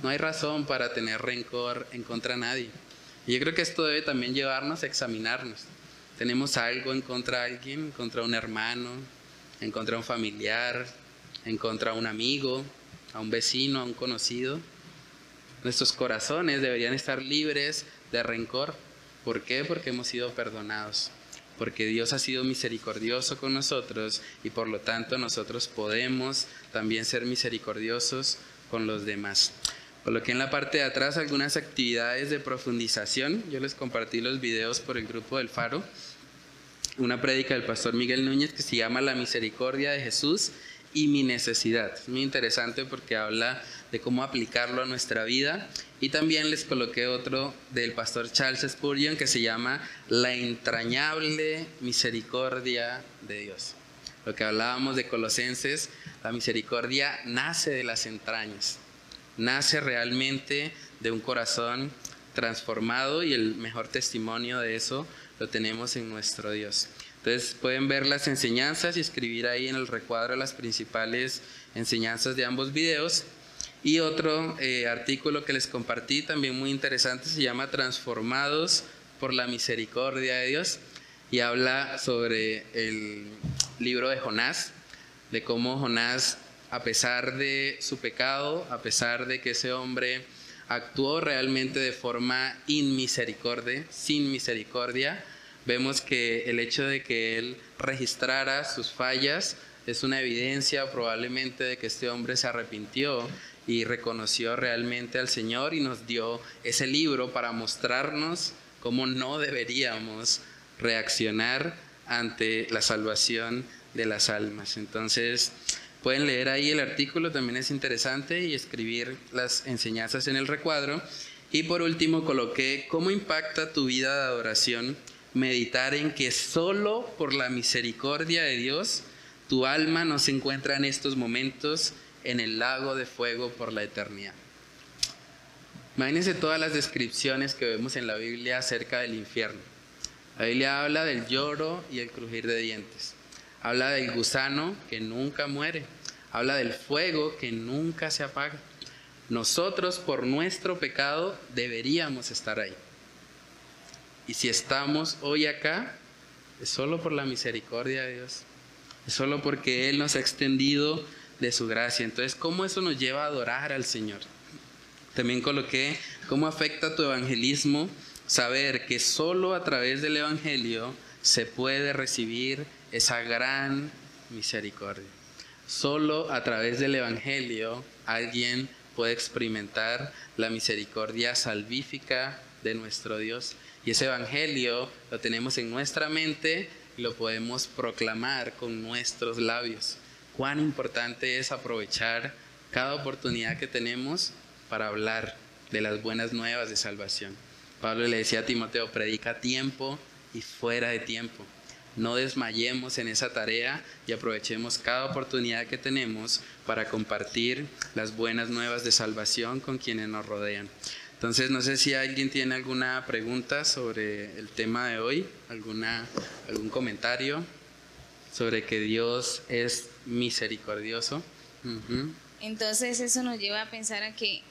no hay razón para tener rencor en contra de nadie. Y yo creo que esto debe también llevarnos a examinarnos. Tenemos algo en contra de alguien, en contra un hermano, en contra un familiar, en contra de un amigo, a un vecino, a un conocido. Nuestros corazones deberían estar libres de rencor. ¿Por qué? Porque hemos sido perdonados. Porque Dios ha sido misericordioso con nosotros y por lo tanto nosotros podemos también ser misericordiosos con los demás. Coloqué en la parte de atrás algunas actividades de profundización. Yo les compartí los videos por el grupo del Faro. Una prédica del pastor Miguel Núñez que se llama La misericordia de Jesús y mi necesidad. Es muy interesante porque habla de cómo aplicarlo a nuestra vida. Y también les coloqué otro del pastor Charles Spurgeon que se llama La entrañable misericordia de Dios. Lo que hablábamos de Colosenses, la misericordia nace de las entrañas, nace realmente de un corazón transformado y el mejor testimonio de eso lo tenemos en nuestro Dios. Entonces pueden ver las enseñanzas y escribir ahí en el recuadro las principales enseñanzas de ambos videos. Y otro eh, artículo que les compartí también muy interesante se llama Transformados por la misericordia de Dios y habla sobre el libro de Jonás, de cómo Jonás, a pesar de su pecado, a pesar de que ese hombre actuó realmente de forma inmisericordia, sin misericordia, vemos que el hecho de que él registrara sus fallas es una evidencia probablemente de que este hombre se arrepintió y reconoció realmente al Señor y nos dio ese libro para mostrarnos cómo no deberíamos reaccionar ante la salvación de las almas. Entonces, pueden leer ahí el artículo, también es interesante, y escribir las enseñanzas en el recuadro. Y por último, coloqué cómo impacta tu vida de adoración meditar en que solo por la misericordia de Dios tu alma no se encuentra en estos momentos en el lago de fuego por la eternidad. Imagínense todas las descripciones que vemos en la Biblia acerca del infierno. La Biblia habla del lloro y el crujir de dientes. Habla del gusano que nunca muere. Habla del fuego que nunca se apaga. Nosotros por nuestro pecado deberíamos estar ahí. Y si estamos hoy acá, es solo por la misericordia de Dios. Es solo porque Él nos ha extendido de su gracia. Entonces, ¿cómo eso nos lleva a adorar al Señor? También coloqué cómo afecta tu evangelismo saber que solo a través del Evangelio se puede recibir esa gran misericordia. Solo a través del Evangelio alguien puede experimentar la misericordia salvífica de nuestro Dios. Y ese Evangelio lo tenemos en nuestra mente y lo podemos proclamar con nuestros labios. Cuán importante es aprovechar cada oportunidad que tenemos para hablar de las buenas nuevas de salvación. Pablo le decía a Timoteo, predica tiempo y fuera de tiempo. No desmayemos en esa tarea y aprovechemos cada oportunidad que tenemos para compartir las buenas nuevas de salvación con quienes nos rodean. Entonces, no sé si alguien tiene alguna pregunta sobre el tema de hoy, alguna, algún comentario sobre que Dios es misericordioso. Entonces, eso nos lleva a pensar a que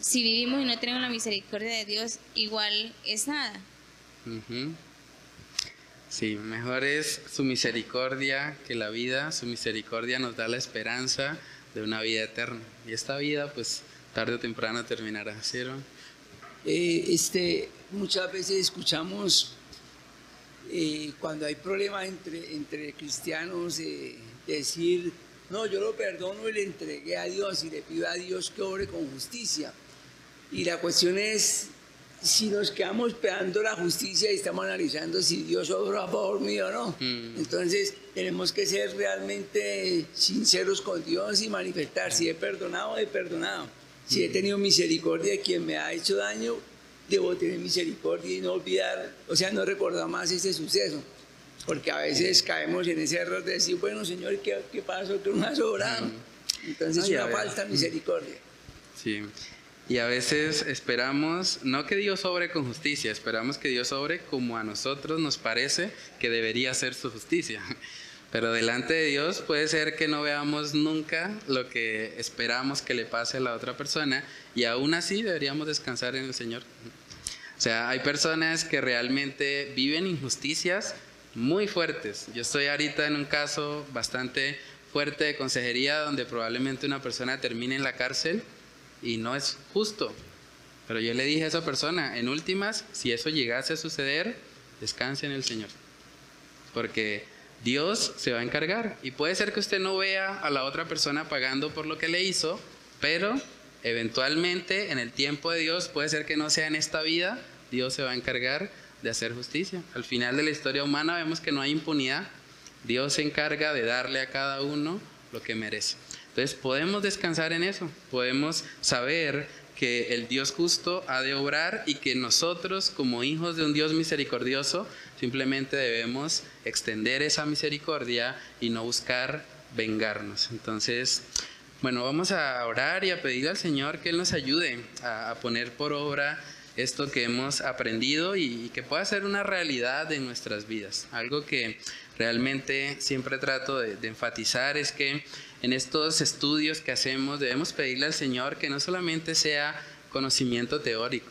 si vivimos y no tenemos la misericordia de Dios, igual es nada. Sí, mejor es su misericordia que la vida. Su misericordia nos da la esperanza de una vida eterna. Y esta vida, pues, tarde o temprano terminará, ¿cierto? Eh, este, muchas veces escuchamos eh, cuando hay problemas entre, entre cristianos eh, decir, no, yo lo perdono y le entregué a Dios y le pido a Dios que obre con justicia. Y la cuestión es, si nos quedamos esperando la justicia y estamos analizando si Dios obra a favor mío o no, mm. entonces tenemos que ser realmente sinceros con Dios y manifestar si he perdonado, he perdonado. Si he tenido misericordia de quien me ha hecho daño, debo tener misericordia y no olvidar, o sea, no recordar más ese suceso. Porque a veces caemos en ese error de decir, bueno, Señor, ¿qué, qué pasó? Tú no has obrado. Entonces, es una falta de misericordia. Sí. Y a veces esperamos, no que Dios obre con justicia, esperamos que Dios obre como a nosotros nos parece que debería ser su justicia. *laughs* Pero delante de Dios puede ser que no veamos nunca lo que esperamos que le pase a la otra persona y aún así deberíamos descansar en el Señor. O sea, hay personas que realmente viven injusticias muy fuertes. Yo estoy ahorita en un caso bastante fuerte de consejería donde probablemente una persona termine en la cárcel y no es justo. Pero yo le dije a esa persona, en últimas, si eso llegase a suceder, descanse en el Señor. Porque Dios se va a encargar. Y puede ser que usted no vea a la otra persona pagando por lo que le hizo, pero eventualmente en el tiempo de Dios, puede ser que no sea en esta vida, Dios se va a encargar de hacer justicia. Al final de la historia humana vemos que no hay impunidad. Dios se encarga de darle a cada uno lo que merece. Entonces podemos descansar en eso, podemos saber que el Dios justo ha de obrar y que nosotros como hijos de un Dios misericordioso simplemente debemos extender esa misericordia y no buscar vengarnos. Entonces, bueno, vamos a orar y a pedir al Señor que Él nos ayude a, poner por obra esto que hemos aprendido y, que pueda ser una realidad en nuestras vidas. Algo que realmente siempre trato de enfatizar es que en estos estudios que hacemos debemos pedirle al Señor que no solamente sea conocimiento teórico.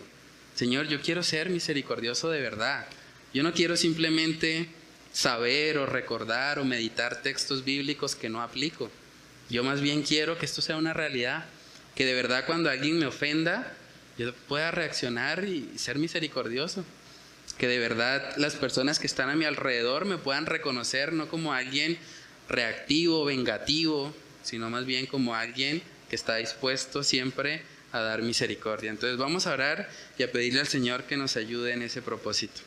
Señor, yo quiero ser misericordioso de verdad. Yo no quiero simplemente saber o recordar o meditar textos bíblicos que no aplico. Yo más bien quiero que esto sea una realidad, que de verdad cuando alguien me ofenda, yo pueda reaccionar y ser misericordioso. Que de verdad las personas que están a mi alrededor me puedan reconocer no como alguien reactivo, vengativo, sino más bien como alguien que está dispuesto siempre a dar misericordia. Entonces vamos a orar y a pedirle al Señor que nos ayude en ese propósito.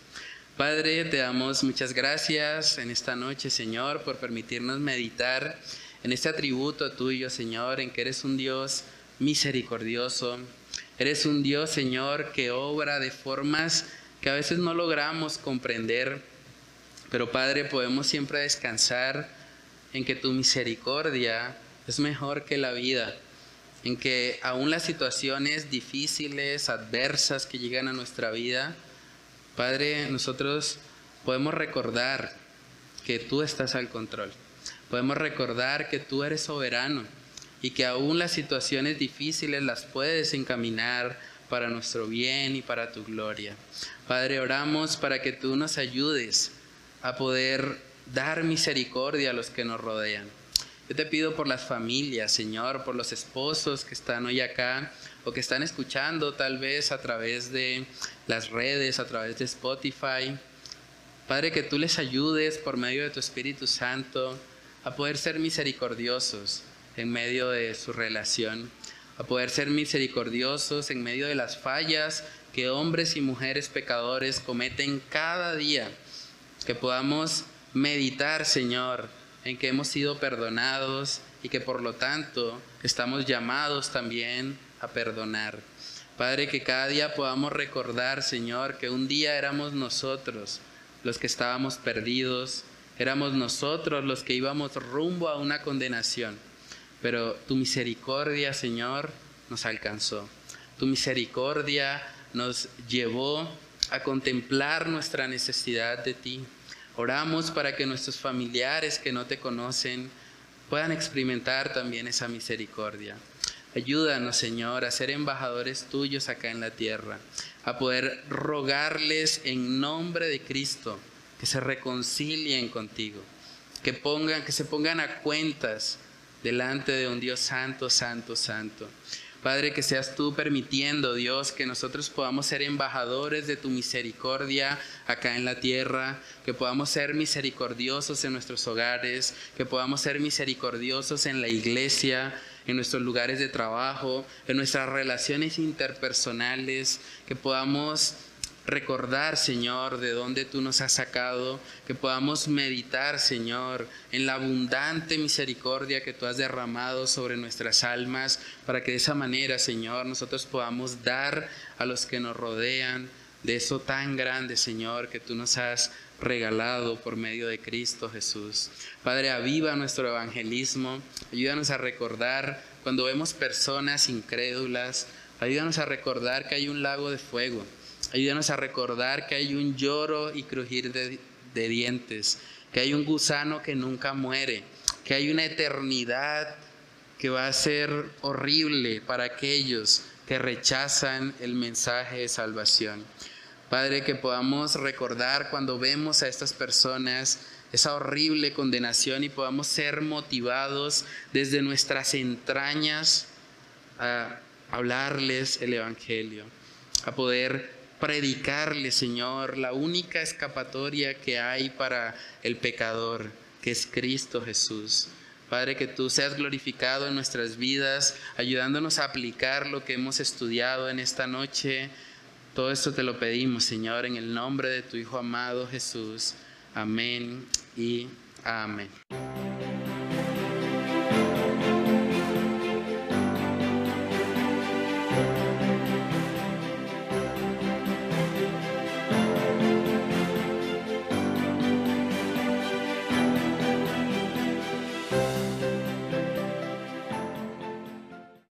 Padre, te damos muchas gracias en esta noche, Señor, por permitirnos meditar en este atributo tuyo, Señor, en que eres un Dios misericordioso. Eres un Dios, Señor, que obra de formas que a veces no logramos comprender, pero Padre, podemos siempre descansar en que tu misericordia es mejor que la vida, en que aún las situaciones difíciles, adversas que llegan a nuestra vida, Padre, nosotros podemos recordar que tú estás al control. Podemos recordar que tú eres soberano y que aún las situaciones difíciles las puedes encaminar para nuestro bien y para tu gloria. Padre, oramos para que tú nos ayudes a poder dar misericordia a los que nos rodean. Yo te pido por las familias, Señor, por los esposos que están hoy acá o que están escuchando tal vez a través de las redes, a través de Spotify. Padre, que tú les ayudes por medio de tu Espíritu Santo a poder ser misericordiosos en medio de su relación, a poder ser misericordiosos en medio de las fallas que hombres y mujeres pecadores cometen cada día, que podamos meditar, Señor, en que hemos sido perdonados y que por lo tanto estamos llamados también a perdonar. Padre, que cada día podamos recordar, Señor, que un día éramos nosotros los que estábamos perdidos, éramos nosotros los que íbamos rumbo a una condenación, pero tu misericordia, Señor, nos alcanzó. Tu misericordia nos llevó a contemplar nuestra necesidad de ti. Oramos para que nuestros familiares que no te conocen puedan experimentar también esa misericordia. Ayúdanos, Señor, a ser embajadores tuyos acá en la tierra, a poder rogarles en nombre de Cristo que se reconcilien contigo, que pongan que se pongan a cuentas delante de un Dios santo, santo, santo. Padre, que seas tú permitiendo, Dios, que nosotros podamos ser embajadores de tu misericordia acá en la tierra, que podamos ser misericordiosos en nuestros hogares, que podamos ser misericordiosos en la iglesia, en nuestros lugares de trabajo, en nuestras relaciones interpersonales, que podamos recordar, Señor, de dónde tú nos has sacado, que podamos meditar, Señor, en la abundante misericordia que tú has derramado sobre nuestras almas, para que de esa manera, Señor, nosotros podamos dar a los que nos rodean de eso tan grande, Señor, que tú nos has regalado por medio de Cristo Jesús. Padre, aviva nuestro evangelismo, ayúdanos a recordar cuando vemos personas incrédulas, Ayúdanos a recordar que hay un lago de fuego. Ayúdanos a recordar que hay un lloro y crujir de, dientes, que hay un gusano que nunca muere, que hay una eternidad que va a ser horrible para aquellos que rechazan el mensaje de salvación. Padre, que podamos recordar cuando vemos a estas personas esa horrible condenación y podamos ser motivados desde nuestras entrañas a hablarles el Evangelio, a poder predicarles, Señor, la única escapatoria que hay para el pecador, que es Cristo Jesús. Padre, que tú seas glorificado en nuestras vidas, ayudándonos a aplicar lo que hemos estudiado en esta noche. Todo esto te lo pedimos, Señor, en el nombre de tu Hijo amado Jesús. Amén y amén.